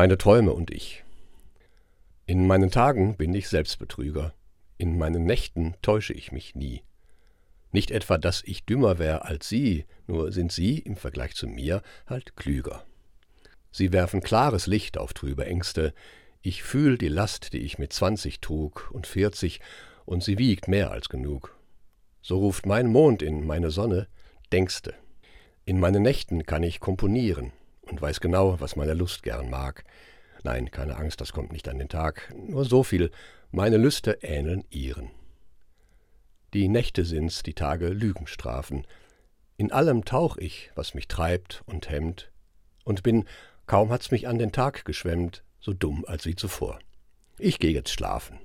Meine Träume und ich. In meinen Tagen bin ich Selbstbetrüger, in meinen Nächten täusche ich mich nie. Nicht etwa, dass ich dümmer wär als Sie, nur sind Sie im Vergleich zu mir halt klüger. Sie werfen klares Licht auf trübe Ängste, ich fühl die Last, die ich mit zwanzig trug und vierzig, und sie wiegt mehr als genug. So ruft mein Mond in meine Sonne, denkste. In meinen Nächten kann ich komponieren und weiß genau, was meine Lust gern mag. Nein, keine Angst, das kommt nicht an den Tag, nur so viel, meine Lüste ähneln ihren. Die Nächte sind's, die Tage Lügen strafen. In allem tauch ich, was mich treibt und hemmt, und bin, kaum hat's mich an den Tag geschwemmt, so dumm als wie zuvor. Ich geh jetzt schlafen.